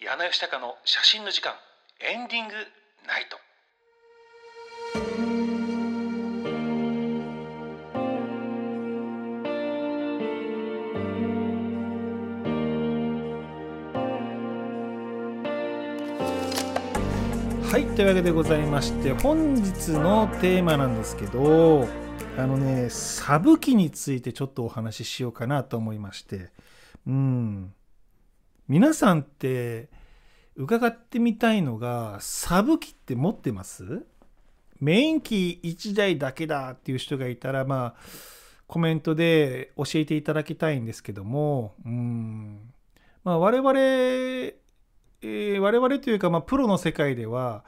柳吉高の写真の時間エンディングナイト。はいというわけでございまして本日のテーマなんですけどあのねサブ機についてちょっとお話ししようかなと思いまして。うん。皆さんって伺ってみたいのがサブ機って持ってます？メイン機1台だけだっていう人がいたらまあコメントで教えていただきたいんですけどもうんまあ我々えー、我々というか、まあ、プロの世界では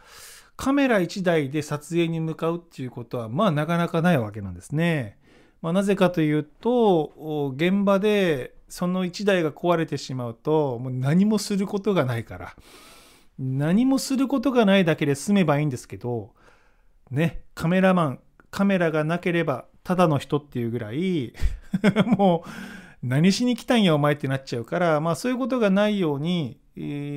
カメラ1台で撮影に向かうっていうことはまあなかなかないわけなんですね。まあ、なぜかというと現場でその1台が壊れてしまうともう何もすることがないから。何もすることがないだけで済めばいいんですけどねカメラマンカメラがなければただの人っていうぐらい もう何しに来たんやお前ってなっちゃうからまあそういうことがないように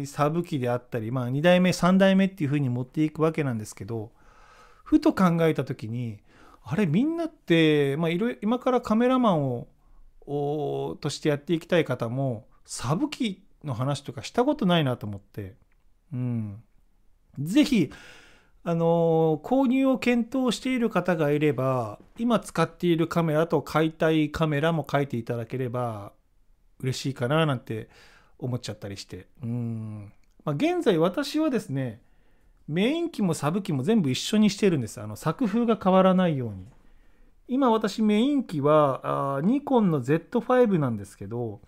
サブ機であったり、まあ、2代目3代目っていう風に持っていくわけなんですけどふと考えた時にあれみんなって、まあ、今からカメラマンをとしてやっていきたい方もサブ機の話とかしたことないなと思って、うん、ぜひあの購入を検討している方がいれば今使っているカメラと買いたいカメラも書いていただければ嬉しいかななんて思っちゃったりして。うん、まあ、現在私はですねメイン機もサブ機も全部一緒にしてるんです。あの作風が変わらないように。今私メイン機はあニコンの Z5 なんですけど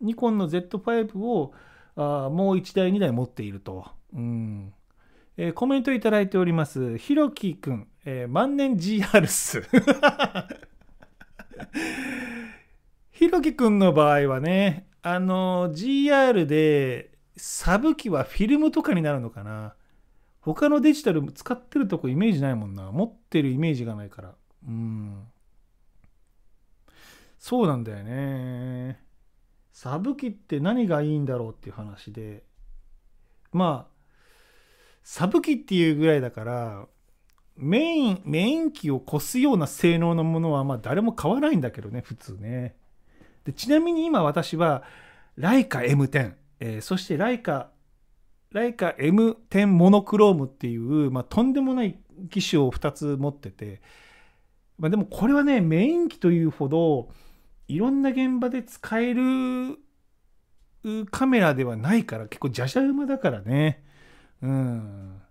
ニコンの Z5 をあもう1台2台持っていると、うん。えー、コメントいただいております。ひろきくん、えー、万年 GR っすひろきくんの場合はねあの GR でサブ機はフィルムとかになるのかな。他のデジタル使ってるとこイメージないもんな。持ってるイメージがないから。うん。そうなんだよね。サブ機って何がいいんだろうっていう話で。まあサブ機っていうぐらいだからメインメイン機を越すような性能のものはまあ誰も買わないんだけどね普通ね。でちなみに今私はライカ M10、えー、そしてライカライカ M10 モノクロームっていう、まあ、とんでもない機種を2つ持ってて、まあ、でもこれはねメイン機というほどいろんな現場で使えるカメラではないから結構じゃじゃ馬だからね。うん。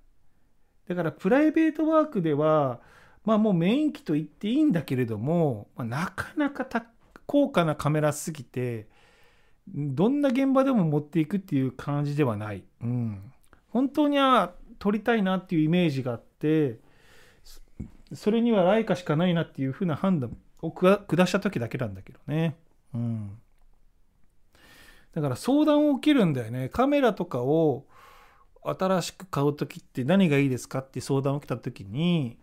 だからプライベートワークではまあもうメイン機と言っていいんだけれども、まあ、なかなか高価なカメラすぎてどんな現場でも持っていくっていう感じではない、うん、本当には撮りたいなっていうイメージがあってそれにはライカしかないなっていうふうな判断を下した時だけなんだけどね、うん、だから相談を受けるんだよね。カメラとかを新しく買う時って何がいいですかって相談を受けた時に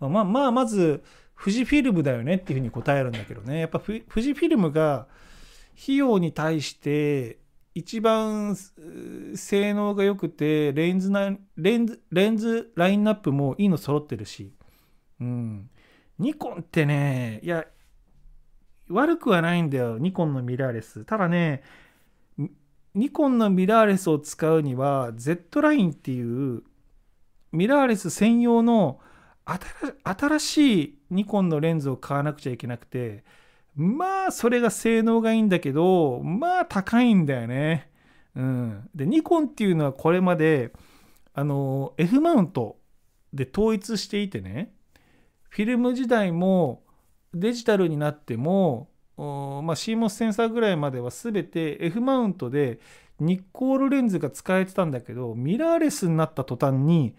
まあまあまず富士フィルムだよねっていうふうに答えるんだけどね。やっぱ富士フィルムが費用に対して一番性能が良くてレンズなレンズレンズラインナップもいいの揃ってるし、うん、ニコンってねいや悪くはないんだよ。ニコンのミラーレス。ただねニコンのミラーレスを使うには Z ラインっていうミラーレス専用の新しいニコンのレンズを買わなくちゃいけなくてまあそれが性能がいいんだけどまあ高いんだよね。うん、でニコンっていうのはこれまであの F マウントで統一していてねフィルム時代もデジタルになっても、まあ、CMOS センサーぐらいまでは全て F マウントでニッコールレンズが使えてたんだけどミラーレスになった途端に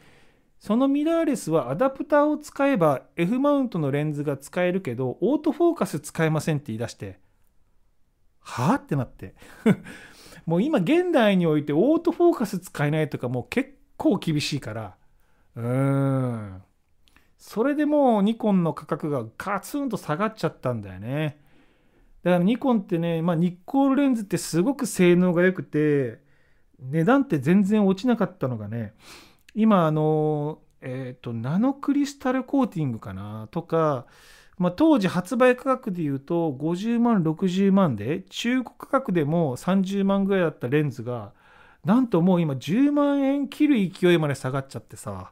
そのミラーレスはアダプターを使えば F マウントのレンズが使えるけどオートフォーカス使えませんって言い出してはあってなって。もう今現代においてオートフォーカス使えないとかもう結構厳しいから。うーん。それでもうニコンの価格がガツンと下がっちゃったんだよね。だからニコンってね、まあ、ニッコールレンズってすごく性能が良くて値段って全然落ちなかったのがね今あのえっ、ー、とナノクリスタルコーティングかな？とか、まあ、当時発売価格でいうと50万60万で中古価格でも30万ぐらいだったレンズがなんともう今10万円切る勢いまで下がっちゃってさ。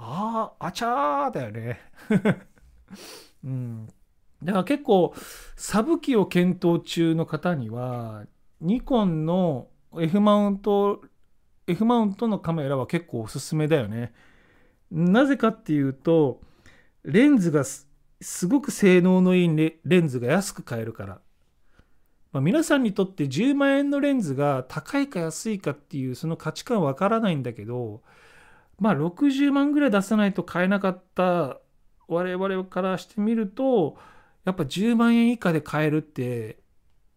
あああちゃーだよね。うん。だから結構サブ機を検討中の方にはニコンの F マウント F マウントのカメラは結構おすすめだよね。なぜかっていうとレンズがすごく性能のいいレンズが安く買えるから。まあ、皆さんにとって10万円のレンズが高いか安いかっていうその価値観わからないんだけどまあ60万ぐらい出さないと買えなかった我々からしてみるとやっぱ10万円以下で買えるって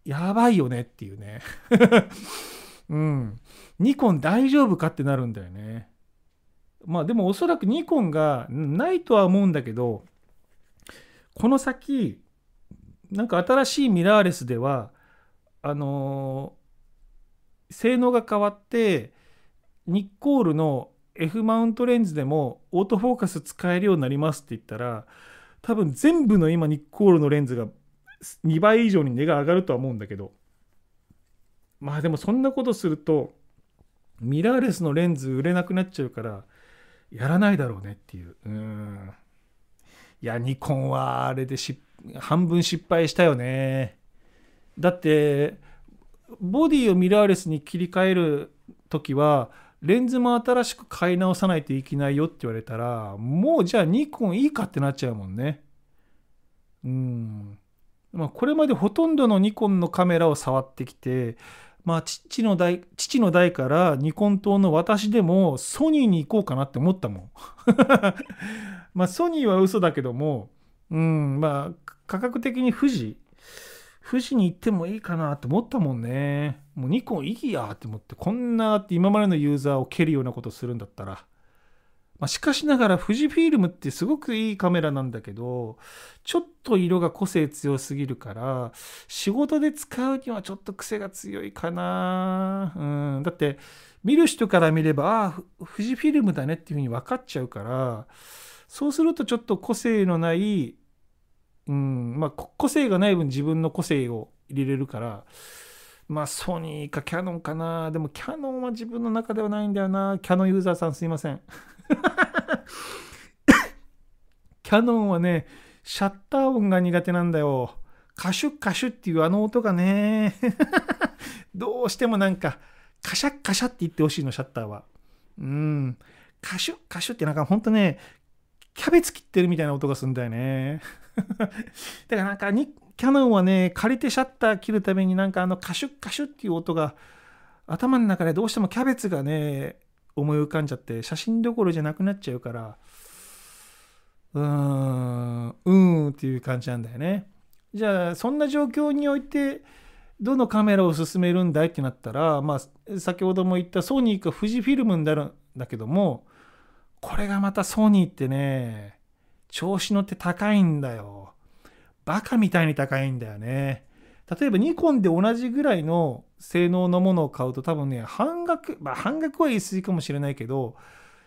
やばいよねっていうね うん。ニコン大丈夫かってなるんだよね。まあでもおそらくニコンがないとは思うんだけど、この先、なんか新しいミラーレスでは、あのー、性能が変わって、ニッコールの F マウントレンズでもオートフォーカス使えるようになりますって言ったら、多分全部の今ニッコールのレンズが2倍以上に値が上がるとは思うんだけどまあでもそんなことするとミラーレスのレンズ売れなくなっちゃうからやらないだろうねっていう。うん。いやニコンはあれで半分失敗したよね。だってボディをミラーレスに切り替える時はレンズも新しく買い直さないといけないよって言われたらもうじゃあニコンいいかってなっちゃうもんね。うん。まあ、これまでほとんどのニコンのカメラを触ってきて、まあ、父の代父の代からニコン島の私でもソニーに行こうかなって思ったもん。まあソニーは嘘だけども、うん、まあ価格的に富士、富士に行ってもいいかなって思ったもんね。もうニコンいいやって思って、こんなって今までのユーザーを蹴るようなことするんだったら。まあ、しかしながら富士フィルムってすごくいいカメラなんだけど、ちょっと色が個性強すぎるから、仕事で使うにはちょっと癖が強いかな。うん。だって、見る人から見れば、ああ、富士フィルムだねっていうふうに分かっちゃうから、そうするとちょっと個性のない、うん、まあ、個性がない分自分の個性を入れれるから、まあ、ソニーかキャノンかな。でも、キャノンは自分の中ではないんだよな。キャノンユーザーさんすいません。キャノンはね、シャッター音が苦手なんだよ。カシュッカシュっていうあの音がね、どうしてもなんか、カシャッカシャって言ってほしいの、シャッターは。うん。カシュッカシュってなんかほんとね、キャベツ切ってるみたいな音がするんだよね。だからなんかに、キャノンはね、借りてシャッター切るためになんかあのカシュッカシュッっていう音が頭の中でどうしてもキャベツがね、思い浮かんじゃって写真どころじゃなくなっちゃうからうーんうーんっていう感じなんだよね。じゃあそんな状況においてどのカメラを勧めるんだいってなったらまあ先ほども言ったソニーか富士フィルムになるんだけどもこれがまたソニーってね調子乗って高いんだよ。バカみたいに高いんだよね。例えばニコンで同じぐらいの性能のものを買うと多分ね半額まあ半額は言い過ぎかもしれないけど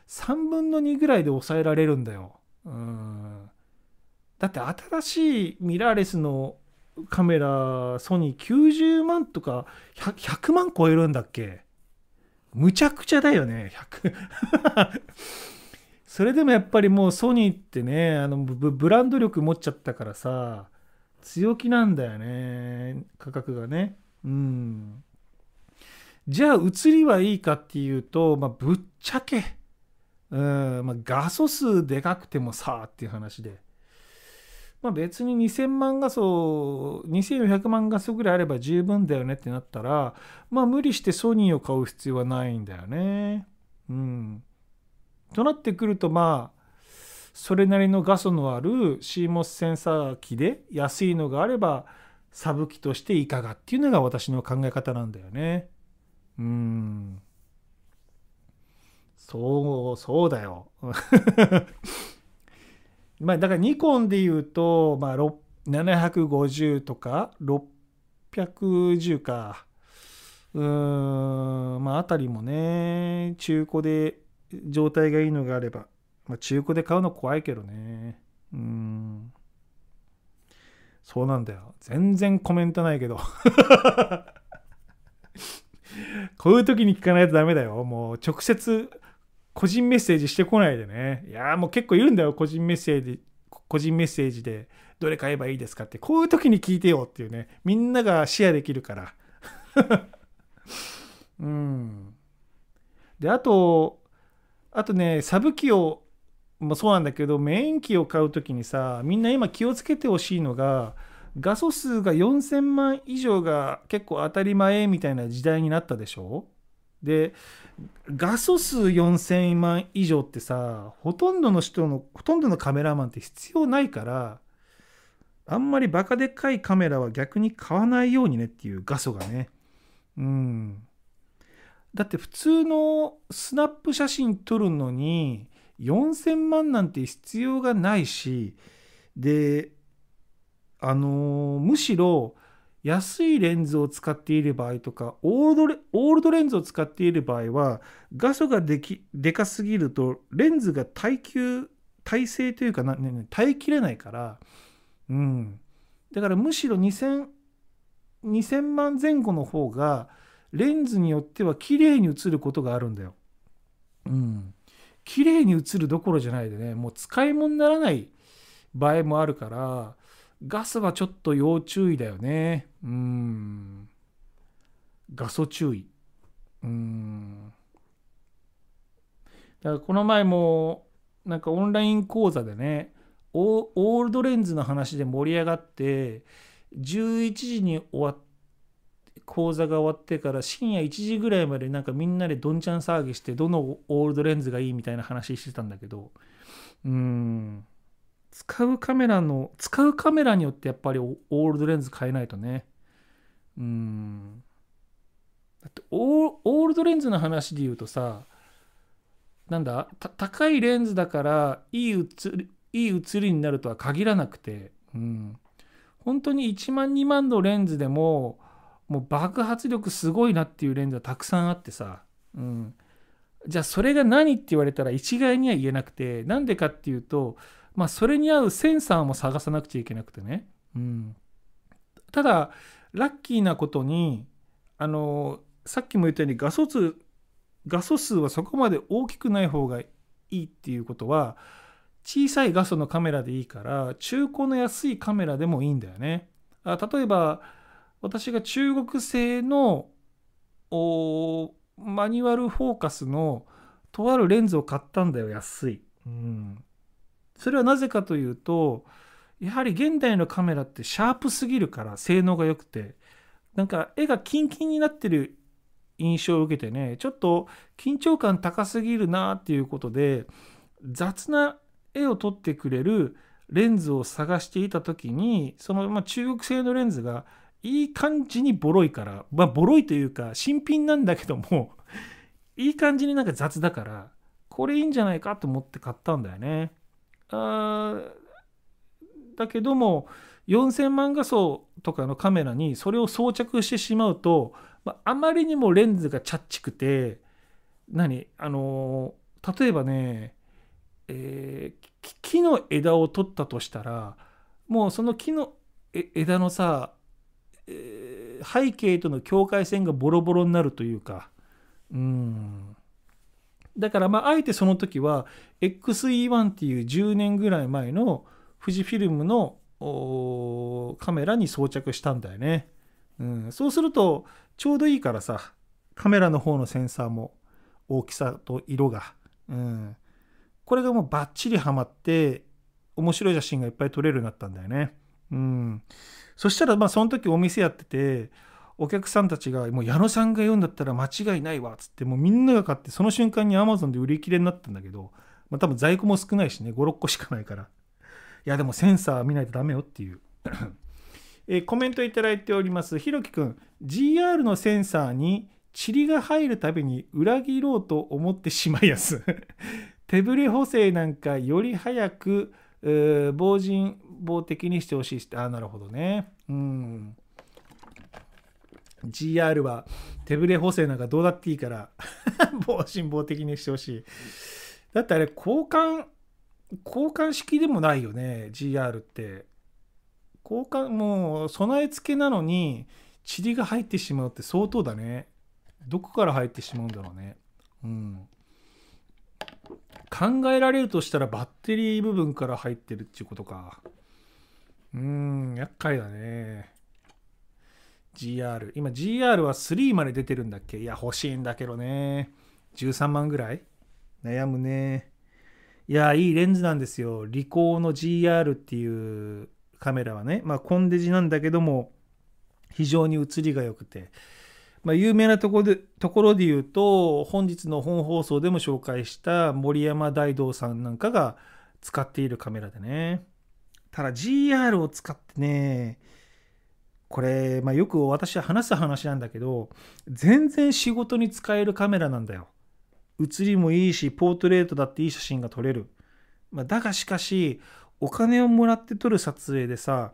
3分の2ぐらいで抑えられるんだよ。うん。だって新しいミラーレスのカメラソニー90万とか 100, 100万超えるんだっけ？むちゃくちゃだよね100それでもやっぱりもうソニーってねあのブランド力持っちゃったからさ強気なんだよね価格がね。うん。じゃあ移りはいいかっていうと、まあ、ぶっちゃけ、うん。まあ、画素数でかくてもさあっていう話で、まあ、別に2000万画素2400万画素ぐらいあれば十分だよねってなったらまあ無理してソニーを買う必要はないんだよね。うん。となってくるとまあそれなりの画素のある CMOS センサー機で安いのがあればサブ機としていかがっていうのが私の考え方なんだよね。うん。そう、そうだよ。まあだからニコンで言うと、まあ、750とか610か。うーんまああたりもね中古で状態がいいのがあれば、まあ、中古で買うの怖いけどね。うん。そうなんだよ。全然コメントないけど。こういう時に聞かないとダメだよ。もう直接個人メッセージしてこないでね。いやもう結構いるんだよ。個人メッセージ個人メッセージでどれ買えばいいですかって。こういう時に聞いてよっていうね。みんながシェアできるから。うん。であとあとねサブ機をもそうなんだけどメイン機を買う時にさみんな今気をつけてほしいのが画素数が4000万以上が結構当たり前みたいな時代になったでしょ？で画素数4000万以上ってさほとんどの人のほとんどのカメラマンって必要ないからあんまりバカでっかいカメラは逆に買わないようにねっていう画素がね。うん。だって普通のスナップ写真撮るのに4000万なんて必要がないしであのー、むしろ安いレンズを使っている場合とかオールドレオールドレンズを使っている場合は画素ができでかすぎるとレンズが耐久耐性というかな、ね、耐えきれないから、うん、だからむしろ2000 2000万前後の方がレンズによっては綺麗に映ることがあるんだよ。うん。綺麗に映るどころじゃないでね。もう使い物にならない場合もあるからガスはちょっと要注意だよね。うん。ガソ注意。うん。だからこの前もなんかオンライン講座でねオールドレンズの話で盛り上がって11時に終わっ講座が終わってから深夜1時ぐらいまでなんかみんなでどんちゃん騒ぎしてどのオールドレンズがいいみたいな話してたんだけどうん。使うカメラの使うカメラによってやっぱりオールドレンズ変えないとね。うん。だってオールドレンズの話で言うとさなんだ高いレンズだからいい映りいい写りになるとは限らなくて、うん、本当に1万2万のレンズでももう爆発力すごいなっていうレンズはたくさんあってさ、うん、じゃあそれが何って言われたら一概には言えなくてなんでかっていうと、まあ、それに合うセンサーも探さなくちゃいけなくてね、うん、ただラッキーなことにあのさっきも言ったように画素数画素数はそこまで大きくない方がいいっていうことは小さい画素のカメラでいいから中古の安いカメラでもいいんだよね。あ例えば私が中国製のマニュアルフォーカスのとあるレンズを買ったんだよ安い、うん、それはなぜかというとやはり現代のカメラってシャープすぎるから性能が良くて。なんか絵がキンキンになってる印象を受けてねちょっと緊張感高すぎるなっていうことで雑な絵を撮ってくれるレンズを探していた時にその、まあ、中国製のレンズがいい感じにボロいから、まあ、ボロいというか、新品なんだけども いい感じになんか雑だから、これいいんじゃないかと思って買ったんだよね。あだけども、4000万画素とかのカメラにそれを装着してしまうと、まあ、まりにもレンズがチャッチくて、何あの例えばね、えー、木の枝を取ったとしたら、もうその木の枝のさ、えー、背景との境界線がボロボロになるというか。うん。だからまああえてその時は XE1 っていう10年ぐらい前の富士フィルムのカメラに装着したんだよね、うん、そうするとちょうどいいからさカメラの方のセンサーも大きさと色が、うん、これがもうバッチリはまって面白い写真がいっぱい撮れるようになったんだよね。うん、そしたらまあその時お店やっててお客さんたちがもう矢野さんが言うんだったら間違いないわっつってもうみんなが買ってその瞬間に Amazon で売り切れになったんだけど、まあ、多分在庫も少ないしね56個しかないから。いやでもセンサー見ないとダメよっていう。えコメントいいております。ひろきくん GR のセンサーに塵が入るたびに裏切ろうと思ってしまいやす。手ブレ補正なんかより早く防塵棒的にしてほしいしああなるほどね。うん。GR は手ブレ補正なんかどうだっていいからもう辛抱的にしてほしい。だってあれ交換交換式でもないよね GR って。交換もう備え付けなのに塵が入ってしまうって相当だね。どこから入ってしまうんだろうね。うん。考えられるとしたらバッテリー部分から入ってるっていうことか。うーん厄介だね。GR 今 GR は3まで出てるんだっけ？いや欲しいんだけどね。13万ぐらい？悩むね。いやいいレンズなんですよ。リコーの GR っていうカメラはね。まあコンデジなんだけども非常に写りが良くて。まあ、有名なところでところで言うと本日の本放送でも紹介した森山大道さんなんかが使っているカメラでね。ただ GR を使ってねこれ、まあ、よく私は話す話なんだけど全然仕事に使えるカメラなんだよ。写りもいいしポートレートだっていい写真が撮れる、まあ、だがしかしお金をもらって撮る撮影でさ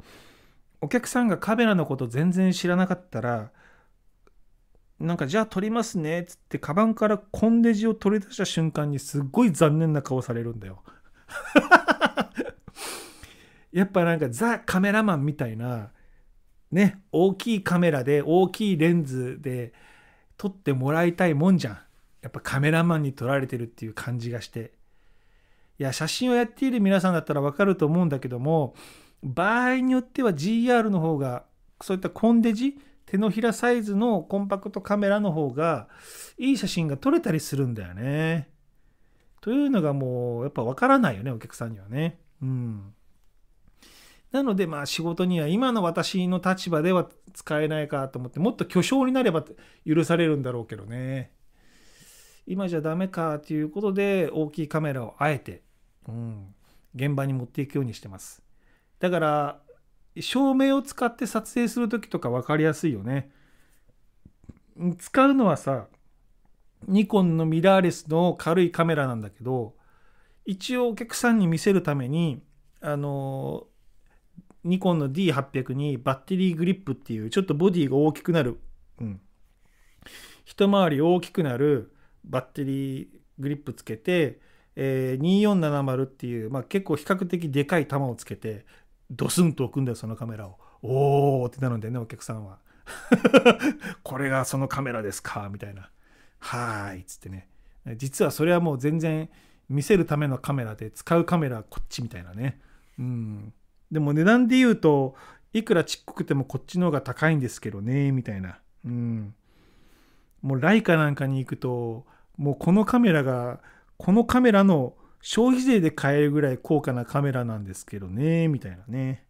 お客さんがカメラのこと全然知らなかったらなんかじゃあ撮りますねっつってカバンからコンデジを取り出した瞬間にすっごい残念な顔されるんだよ。やっぱなんかザ・カメラマンみたいなね大きいカメラで大きいレンズで撮ってもらいたいもんじゃん。やっぱカメラマンに撮られてるっていう感じがして。いや写真をやっている皆さんだったらわかると思うんだけども場合によっては GR の方がそういったコンデジ手のひらサイズのコンパクトカメラの方がいい写真が撮れたりするんだよね。というのがもうやっぱ分からないよねお客さんにはね。うん。なのでまあ仕事には今の私の立場では使えないかと思ってもっと巨匠になれば許されるんだろうけどね。今じゃダメかということで大きいカメラをあえて、うん、現場に持っていくようにしてます。だから照明を使って撮影する時とか分かりやすいよね。使うのはさニコンのミラーレスの軽いカメラなんだけど一応お客さんに見せるためにあのニコンの D800 にバッテリーグリップっていうちょっとボディが大きくなる、うん、一回り大きくなるバッテリーグリップつけて、えー、2470っていう、まあ、結構比較的でかい球をつけてドスンと置くんだよそのカメラを。おーってなるんだよねお客さんは。これがそのカメラですかみたいな。はーいっつってね。実はそれはもう全然見せるためのカメラで使うカメラこっちみたいなね。うん。でも値段で言うといくらちっこくてもこっちの方が高いんですけどねみたいな。うん。もうライカなんかに行くともうこのカメラがこのカメラの消費税で買えるぐらい高価なカメラなんですけどね、みたいなね。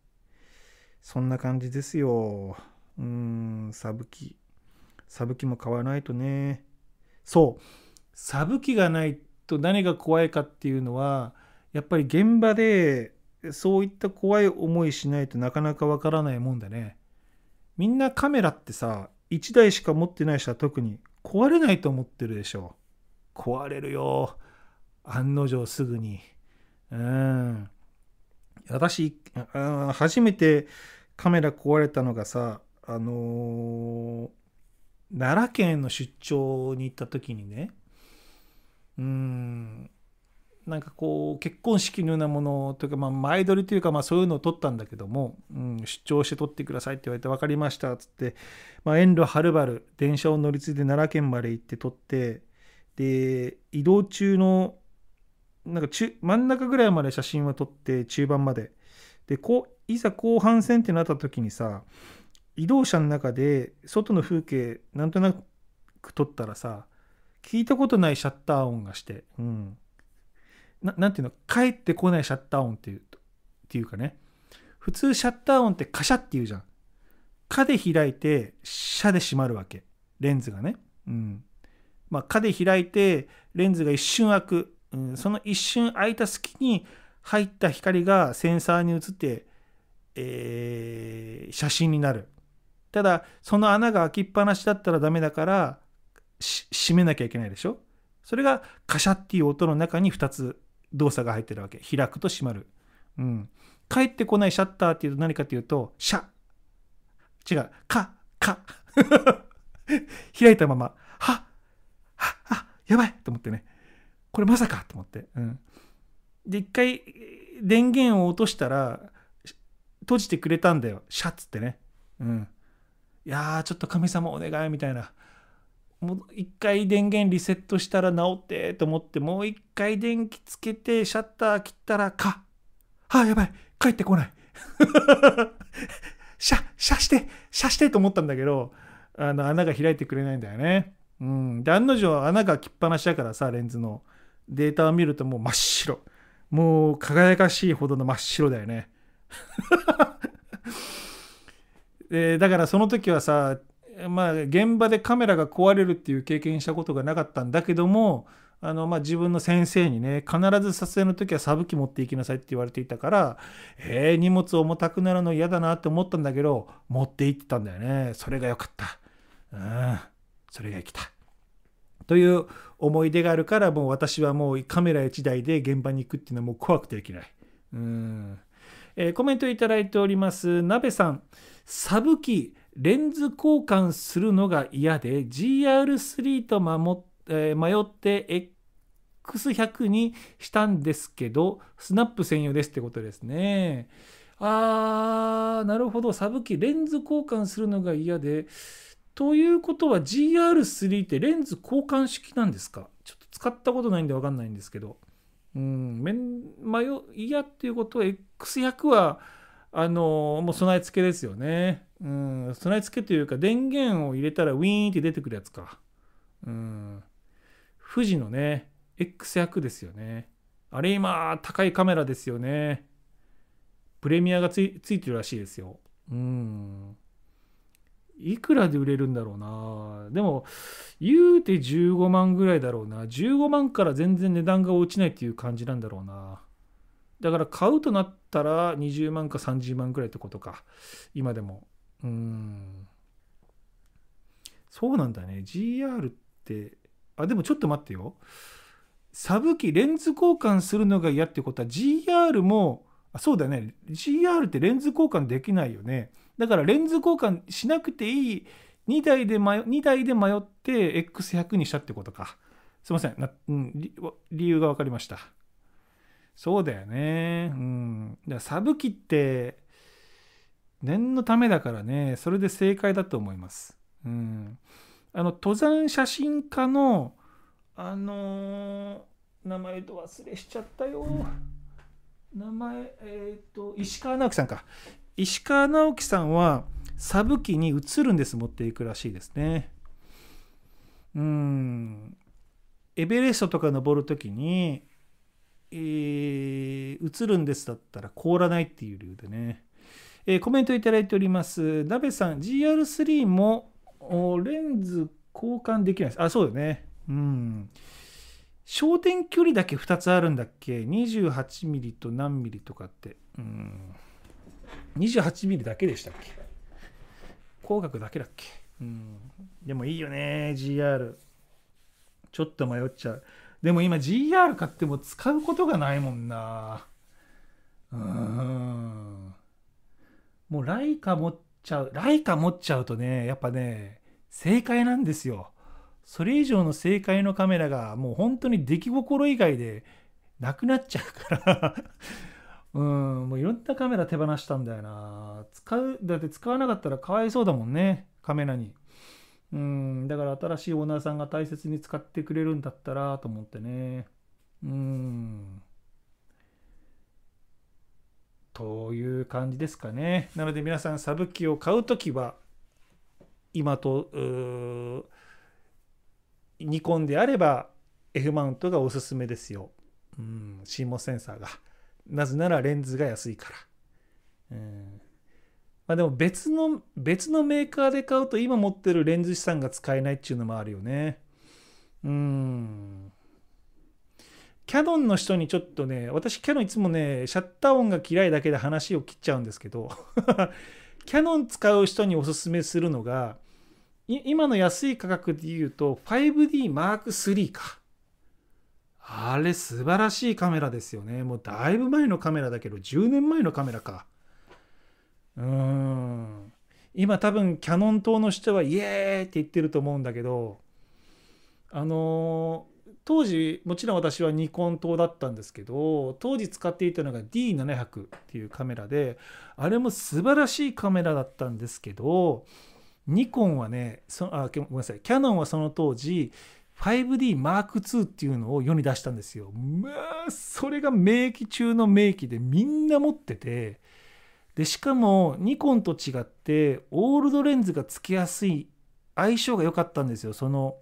そんな感じですよ。うーん、サブ機。サブ機も買わないとね。そう。サブ機がないと何が怖いかっていうのは、やっぱり現場でそういった怖い思いしないとなかなかわからないもんだね。みんなカメラってさ、1台しか持ってない人は特に壊れないと思ってるでしょ。壊れるよ。案の定すぐに。うん。私、初めてカメラ壊れたのがさ、あのー、奈良県の出張に行った時にね、うん、なんかこう結婚式のようなものというか、まあ、前撮りというか、まあ、そういうのを撮ったんだけども、うん、出張して撮ってくださいって言われて分かりましたっつって、まあ、遠路はるばる電車を乗り継いで奈良県まで行って撮ってで移動中のなんか中真ん中ぐらいまで写真を撮って中盤まででこういざ後半戦ってなった時にさ移動車の中で外の風景なんとなく撮ったらさ聞いたことないシャッター音がして、うん、ななんていうの？帰ってこないシャッター音っていうっていうかね普通シャッター音ってカシャって言うじゃん。カで開いてシャで閉まるわけレンズがね。うん。まあ、カで開いてレンズが一瞬開くその一瞬空いた隙に入った光がセンサーに映って、えー、写真になる。ただその穴が開きっぱなしだったらダメだから閉めなきゃいけないでしょ？それがカシャっていう音の中に2つ動作が入ってるわけ。開くと閉まる、うん、帰ってこないシャッターっていうと何かっていうとシャ。違う。カカ。開いたまま、は。っ、は。っ、は、やばいと思ってね。これまさかと思って。うん。で、一回電源を落としたら、閉じてくれたんだよ。シャッつってね。うん。いやー、ちょっと神様お願いみたいな。もう一回電源リセットしたら治ってと思ってもう一回電気つけてシャッター切ったらかあやばい帰ってこない シャッシャしてシャしてと思ったんだけどあの穴が開いてくれないんだよねうんで案の定穴が切っぱなしだからさレンズのデータを見るともう真っ白。もう輝かしいほどの真っ白だよね。でだからその時はさまあ、現場でカメラが壊れるっていう経験したことがなかったんだけどもあの、まあ、自分の先生にね必ず撮影の時はサブ機持っていきなさいって言われていたからえー、荷物重たくなるの嫌だなって思ったんだけど持って行ってたんだよね。それが良かった。うん。それが生きた。という思い出があるからもう私はもうカメラ1台で現場に行くっていうのはもう怖くてできないうんえー、コメントいただいております。なべさん、サブ機レンズ交換するのが嫌で GR3 と守、えー、迷って X100 にしたんですけどスナップ専用ですってことですね。あーなるほどサブ機レンズ交換するのが嫌でということは GR3 ってレンズ交換式なんですか？ちょっと使ったことないんで分かんないんですけど。うん、迷嫌っていうことは X100 はあのもう備え付けですよね。うん、備え付けというか電源を入れたらウィーンって出てくるやつか。うん。富士のね、X100 ですよね。あれ今、高いカメラですよね。プレミアがついてるらしいですよ。うん。いくらで売れるんだろうな。でも、言うて15万ぐらいだろうな。15万から全然値段が落ちないっていう感じなんだろうな。だから買うとなったら20万か30万ぐらいってことか。今でも。うん。そうなんだね。GR って、あ、でもちょっと待ってよ。サブ機、レンズ交換するのが嫌ってことは GR も、あそうだね。GR ってレンズ交換できないよね。だからレンズ交換しなくていい2台で迷 ,2 台で迷って X100 にしたってことか。すいません。なうん、理由が分かりました。そうだよね。うん。だからサブ機って念のためだからね、それで正解だと思います。うん。あの、登山写真家の、あのー、名前と忘れしちゃったよ。名前、えっ、ー、と、石川直樹さんか。石川直樹さんは、サブ機に移るんです、持っていくらしいですね。うん。エベレストとか登るときに、えー、映るんですだったら凍らないっていう理由でね、えー、コメントいただいております。ナベさん、GR3 もレンズ交換できないです。あ、そうよね。うん。焦点距離だけ2つあるんだっけ ?28 ミリと何ミリとかって。うん。28ミリだけでしたっけ？光学だけだっけ？うん。でもいいよね、GR。ちょっと迷っちゃう。でも今 GR 買っても使うことがないもんな。うん。もうライカ持っちゃう。ライカ持っちゃうとね、やっぱね、正解なんですよ。それ以上の正解のカメラがもう本当に出来心以外でなくなっちゃうからうん、もういろんなカメラ手放したんだよな。使う、だって使わなかったらかわいそうだもんね、カメラに。うん、だから新しいオーナーさんが大切に使ってくれるんだったらと思ってね。うん。という感じですかね。なので皆さんサブ機を買うときは今とニコンであれば F マウントがおすすめですよ。うん、CMOS センサーが。なぜならレンズが安いから。うんまあ、でも別の別のメーカーで買うと今持ってるレンズ資産が使えないっていうのもあるよね。うん。キャノンの人にちょっとね、私キャノンいつもね、シャッター音が嫌いだけで話を切っちゃうんですけど、キャノン使う人におすすめするのが、今の安い価格で言うと 5D M3 か。あれ素晴らしいカメラですよね。もうだいぶ前のカメラだけど、10年前のカメラか。うーん。今多分キャノン島の人はイエーイって言ってると思うんだけどあのー当時もちろん私はニコン灯だったんですけど当時使っていたのが D700 っていうカメラであれも素晴らしいカメラだったんですけどニコンはねそあごめんなさいキャノンはその当時 5DM2 っていうのを世に出したんですよ。まあそれが名機中の名機でみんな持ってて。でしかもニコンと違ってオールドレンズがつけやすい相性が良かったんですよ。その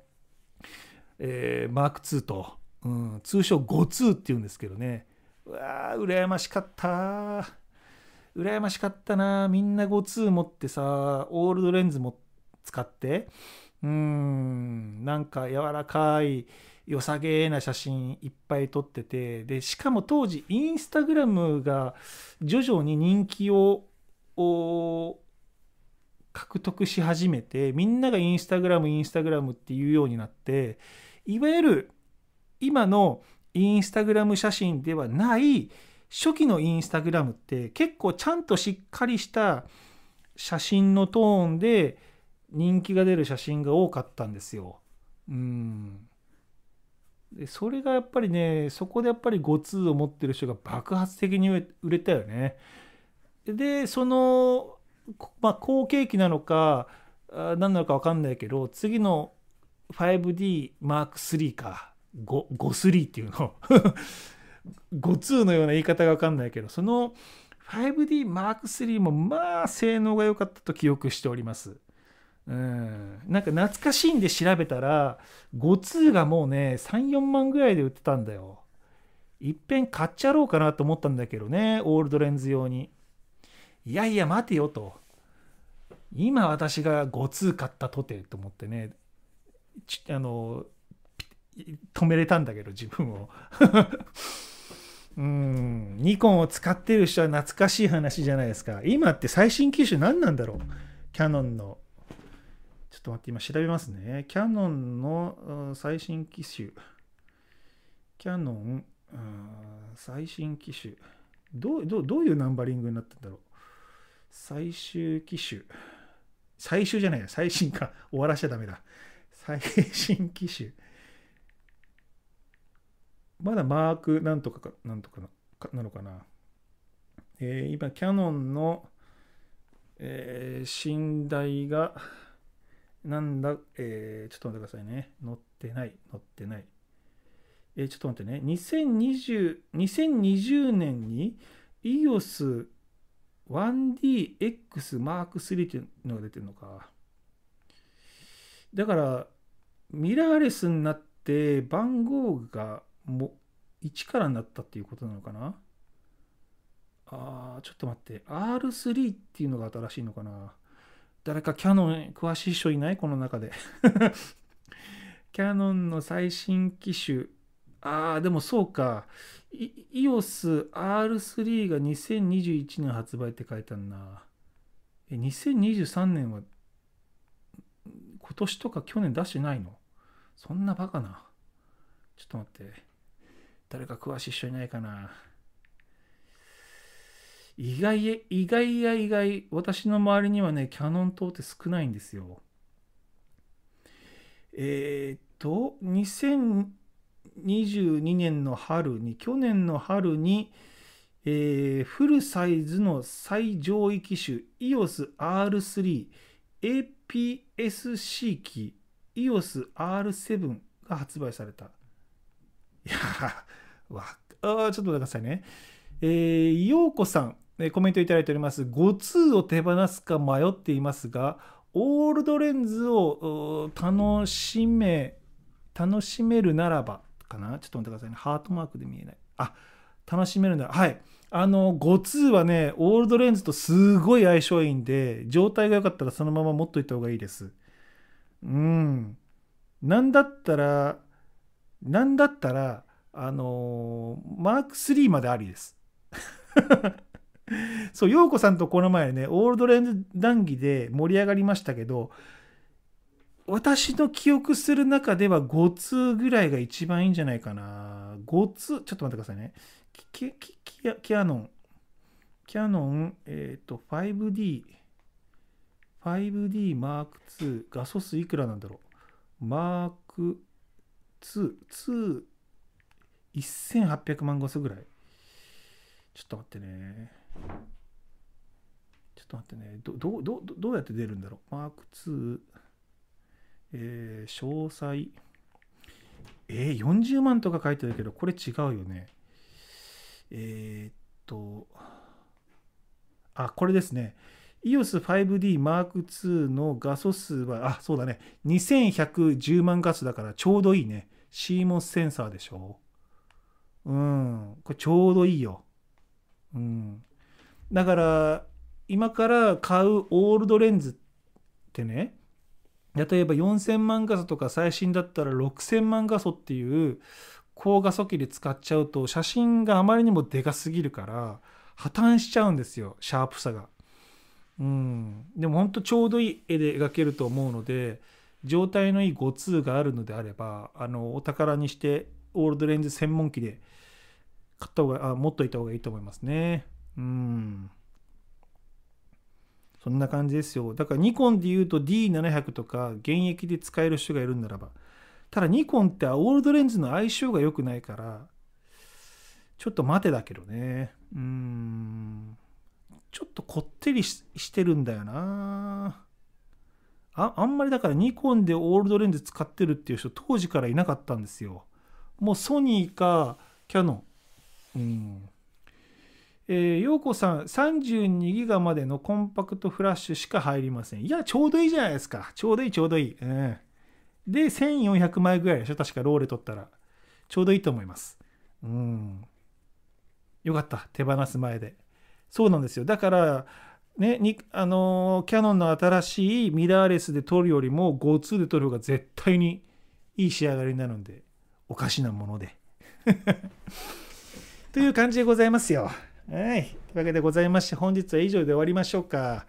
えー、マーク2と、うん、通称52っていうんですけどね。うわー羨ましかった羨ましかったなみんな52持ってさオールドレンズも使って。うん。なんか柔らかい良さげな写真いっぱい撮っててでしかも当時インスタグラムが徐々に人気を獲得し始めてみんながインスタグラムインスタグラムっていうようになっていわゆる今のインスタグラム写真ではない初期のインスタグラムって結構ちゃんとしっかりした写真のトーンで人気が出る写真が多かったんですよ。うんでそれがやっぱりねそこでやっぱり5通を持ってる人が爆発的に売れたよね。でその、まあ、好景気なのか何なのか分かんないけど次の 5D Mark III か53っていうの 52のような言い方が分かんないけどその 5D Mark III もまあ性能が良かったと記憶しております。うん、なんか懐かしいんで調べたら52がもうね34万ぐらいで売ってたんだよ。いっぺん買っちゃろうかなと思ったんだけどねオールドレンズ用に。いやいや待てよと。今私が52買ったとてと思ってねあの止めれたんだけど自分を うんニコンを使ってる人は懐かしい話じゃないですか今って最新機種何なんだろう？キャノンのと待って今調べますね。キャノンの最新機種。キャノン最新機種。どうどうどういうナンバリングになってんだろう。最終機種。最終じゃないや。最新か。終わらしちゃダメだ。最新機種。まだマークなんとかかなんとかなのかな、えー、今キャノンの、えー、寝台がなんだ、えー、ちょっと待ってくださいね。載ってない。載ってない。えー、ちょっと待ってね。2020 2020年に EOS 1DX Mark III っていうのが出てるのか。だからミラーレスになって番号がも1からになったっていうことなのかな。あーちょっと待って。R3 っていうのが新しいのかな。誰かキャノン詳しい人いない？この中で キャノンの最新機種ああでもそうか EOS R3 が2021年発売って書いてあるなえ2023年は今年とか去年出してないの？そんなバカな。ちょっと待って。誰か詳しい人いないかな。意外、意外や意外、私の周りにはね、キャノン灯って少ないんですよ。えー、っと、2022年の春に、去年の春に、えー、フルサイズの最上位機種 EOS R3 APS-C 機 EOS R7 が発売された。いやわあちょっと待ってくださいね。えー、ようこさん、コメントいただいております。5-2を手放すか迷っていますが、オールドレンズを楽しめ、楽しめるならば、かな？ちょっと待ってくださいね。ハートマークで見えない。あ、楽しめるなら、はい。あの、5-2はね、オールドレンズとすごい相性いいんで、状態が良かったらそのまま持っといた方がいいです。うん。なんだったら、なんだったら、あのー、マーク3までありです。そう、陽子さんとこの前ね、オールドレンズ談義で盛り上がりましたけど、私の記憶する中では5通ぐらいが一番いいんじゃないかな。5通、ちょっと待ってくださいね。キキキアノン、キャノン、えっ、ー、と、5D、5D Mark II 画素数いくらなんだろう。Mark II 2 1800万画素ぐらい。ちょっと待ってね。ちょっと待ってねどどどどうやって出るんだろう？Mark II えー、詳細えー、40万とか書いてるけどこれ違うよねえー、っとあこれですね EOS5D Mark II の画素数は、あ、そうだね。2110万画素だからちょうどいいね。CMOS センサーでしょ？うん。これちょうどいいよ。うん。だから、今から買うオールドレンズってね、例えば4000万画素とか最新だったら6000万画素っていう高画素機で使っちゃうと写真があまりにもでかすぎるから破綻しちゃうんですよ、シャープさが。うん、でも本当ちょうどいい絵で描けると思うので状態のいい5通があるのであればあのお宝にしてオールドレンズ専門機で買った方があ持っといた方がいいと思いますねそんな感じですよ。だからニコンで言うと D700 とか現役で使える人がいるんならばただニコンってオールドレンズの相性が良くないからちょっと待てだけどね。うん。ちょっとこってりしてるんだよな。ああんまりだからニコンでオールドレンズ使ってるっていう人当時からいなかったんですよ。もうソニーかキャノン。うん。えー、陽子さん32ギガまでのコンパクトフラッシュしか入りません。いやちょうどいいじゃないですか。ちょうどいいちょうどいい、うん、で1400枚ぐらいでしょ。確かローレ取ったら。ちょうどいいと思います。うん。よかった。手放す前で。そうなんですよ。だから、ね、にあのキャノンの新しいミラーレスで撮るよりも GoTo で撮る方が絶対にいい仕上がりになるんで、おかしなもので。という感じでございますよ。はい。というわけでございまして、本日は以上で終わりましょうか。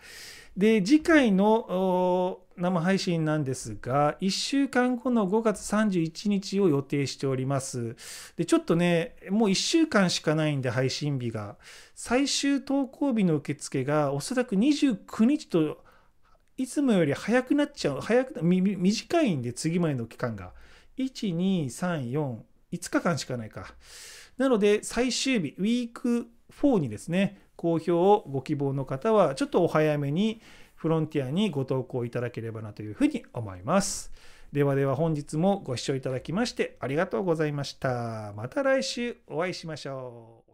で、次回の生配信なんですが、1週間後の5月31日を予定しております。で、ちょっとね、もう1週間しかないんで、配信日が。最終投稿日の受付がおそらく29日と、いつもより早くなっちゃう、早く、短いんで、次までの期間が。1、2、3、4、5日間しかないか。なので、最終日、ウィーク4にですね、公表をご希望の方は、ちょっとお早めにフロンティアにご投稿いただければなというふうに思います。ではでは本日もご視聴いただきましてありがとうございました。また来週お会いしましょう。